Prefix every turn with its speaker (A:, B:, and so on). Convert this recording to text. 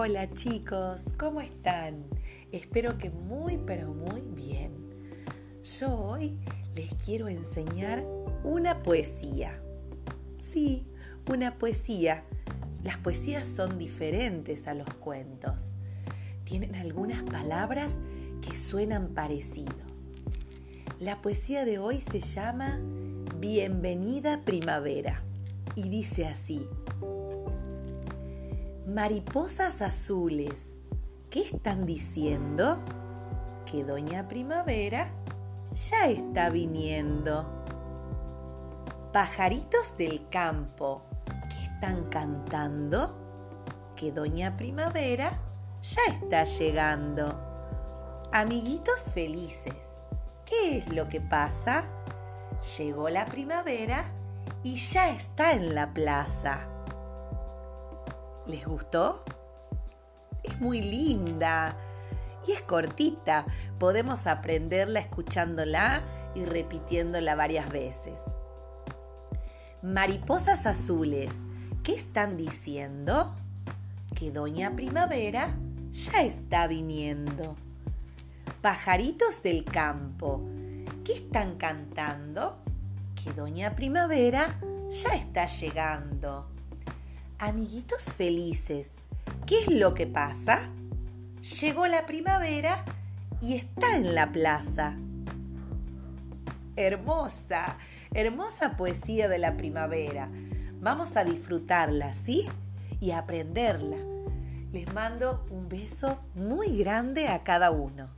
A: Hola chicos, ¿cómo están? Espero que muy pero muy bien. Yo hoy les quiero enseñar una poesía. Sí, una poesía. Las poesías son diferentes a los cuentos. Tienen algunas palabras que suenan parecido. La poesía de hoy se llama Bienvenida Primavera y dice así. Mariposas azules, ¿qué están diciendo? Que Doña Primavera ya está viniendo. Pajaritos del campo, ¿qué están cantando? Que Doña Primavera ya está llegando. Amiguitos felices, ¿qué es lo que pasa? Llegó la primavera y ya está en la plaza. ¿Les gustó? Es muy linda y es cortita. Podemos aprenderla escuchándola y repitiéndola varias veces. Mariposas azules, ¿qué están diciendo? Que Doña Primavera ya está viniendo. Pajaritos del campo, ¿qué están cantando? Que Doña Primavera ya está llegando. Amiguitos felices, ¿qué es lo que pasa? Llegó la primavera y está en la plaza. Hermosa, hermosa poesía de la primavera. Vamos a disfrutarla, ¿sí? Y aprenderla. Les mando un beso muy grande a cada uno.